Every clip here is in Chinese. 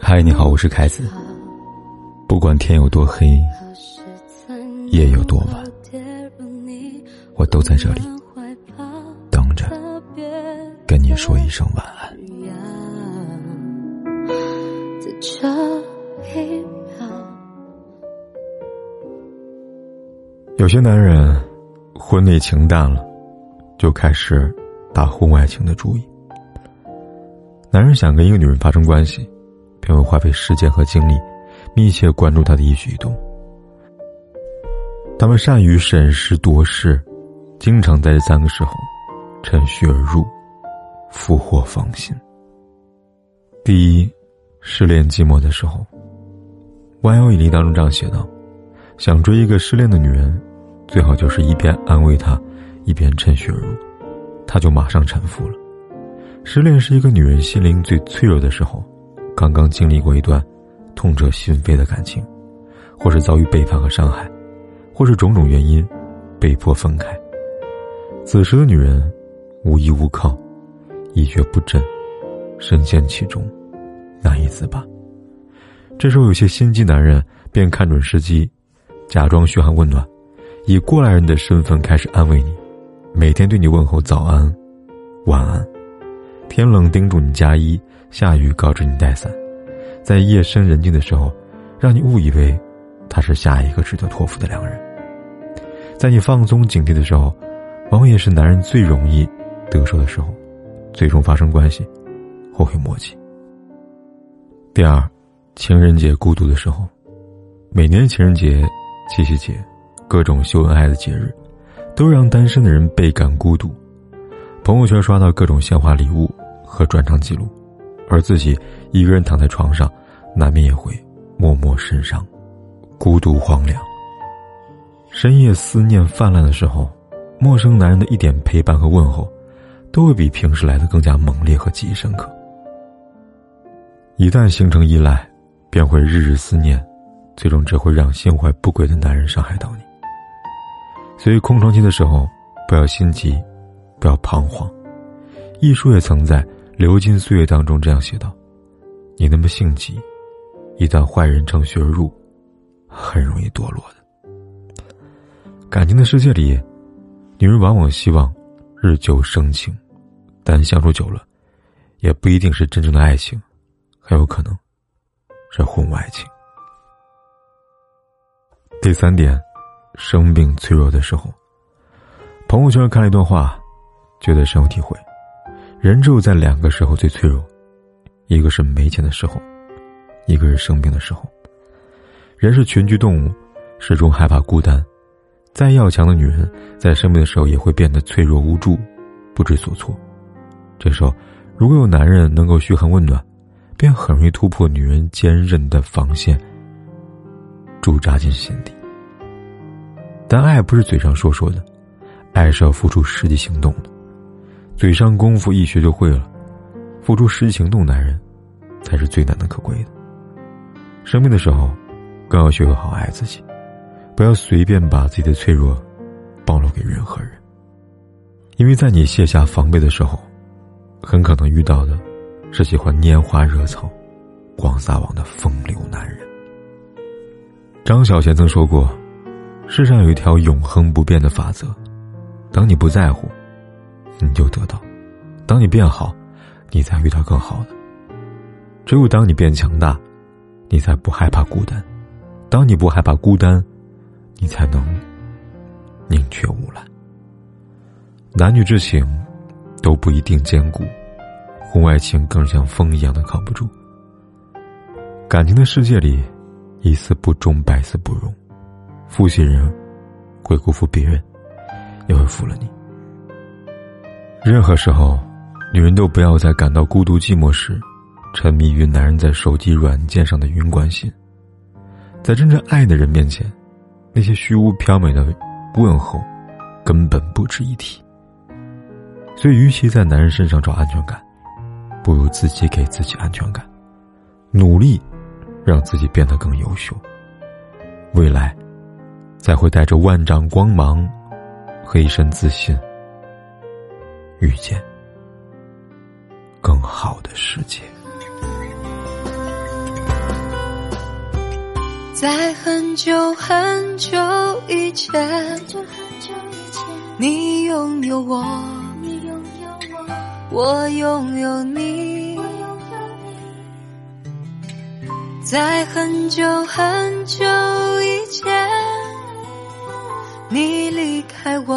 嗨，你好，我是凯子。不管天有多黑，夜有多晚，我都在这里等着跟你说一声晚安。有些男人婚内情淡了，就开始打婚外情的主意。男人想跟一个女人发生关系，便会花费时间和精力，密切关注她的一举一动。他们善于审时度势，经常在这三个时候趁虚而入，俘获芳心。第一，失恋寂寞的时候，《万有引力》当中这样写道：“想追一个失恋的女人，最好就是一边安慰她，一边趁虚而入，她就马上臣服了。”失恋是一个女人心灵最脆弱的时候，刚刚经历过一段痛彻心扉的感情，或是遭遇背叛和伤害，或是种种原因被迫分开。此时的女人无依无靠，一蹶不振，深陷其中，难以自拔。这时候，有些心机男人便看准时机，假装嘘寒问暖，以过来人的身份开始安慰你，每天对你问候早安、晚安。天冷叮嘱你加衣，下雨告知你带伞，在夜深人静的时候，让你误以为他是下一个值得托付的良人。在你放松警惕的时候，往往也是男人最容易得手的时候，最终发生关系，后悔莫及。第二，情人节孤独的时候，每年情人节、七夕节，各种秀恩爱的节日，都让单身的人倍感孤独。朋友圈刷到各种鲜花礼物。和转账记录，而自己一个人躺在床上，难免也会默默神伤，孤独荒凉。深夜思念泛滥的时候，陌生男人的一点陪伴和问候，都会比平时来的更加猛烈和记忆深刻。一旦形成依赖，便会日日思念，最终只会让心怀不轨的男人伤害到你。所以空床期的时候，不要心急，不要彷徨。艺术也曾在。流金岁月当中这样写道：“你那么性急，一旦坏人乘虚而入，很容易堕落的。感情的世界里，女人往往希望日久生情，但相处久了，也不一定是真正的爱情，很有可能是婚外情。第三点，生病脆弱的时候，朋友圈看了一段话，觉得深有体会。”人只有在两个时候最脆弱，一个是没钱的时候，一个是生病的时候。人是群居动物，始终害怕孤单。再要强的女人，在生病的时候也会变得脆弱无助，不知所措。这时候，如果有男人能够嘘寒问暖，便很容易突破女人坚韧的防线，驻扎进心底。但爱不是嘴上说说的，爱是要付出实际行动的。嘴上功夫一学就会了，付出实际行动，男人才是最难能可贵的。生病的时候，更要学会好爱自己，不要随便把自己的脆弱暴露给任何人。因为在你卸下防备的时候，很可能遇到的是喜欢拈花惹草、广撒网的风流男人。张小娴曾说过：“世上有一条永恒不变的法则，当你不在乎。”你就得到。当你变好，你才遇到更好的。只有当你变强大，你才不害怕孤单。当你不害怕孤单，你才能宁缺毋滥。男女之情都不一定坚固，婚外情更像风一样的扛不住。感情的世界里，一丝不忠，百丝不容。负心人会辜负别人，也会负了你。任何时候，女人都不要在感到孤独寂寞时，沉迷于男人在手机软件上的云关心。在真正爱的人面前，那些虚无缥缈的问候，根本不值一提。所以，与其在男人身上找安全感，不如自己给自己安全感，努力让自己变得更优秀。未来，才会带着万丈光芒和一身自信。遇见，更好的世界。在很久很久以前，你拥有我，我拥有你。在很久很久以前，你离开我，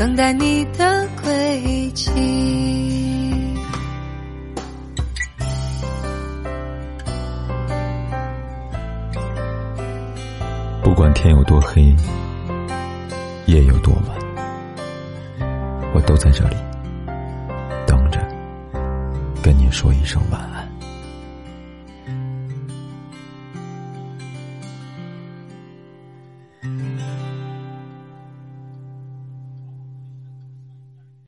等待你的归期。不管天有多黑，夜有多晚，我都在这里等着，跟你说一声晚安。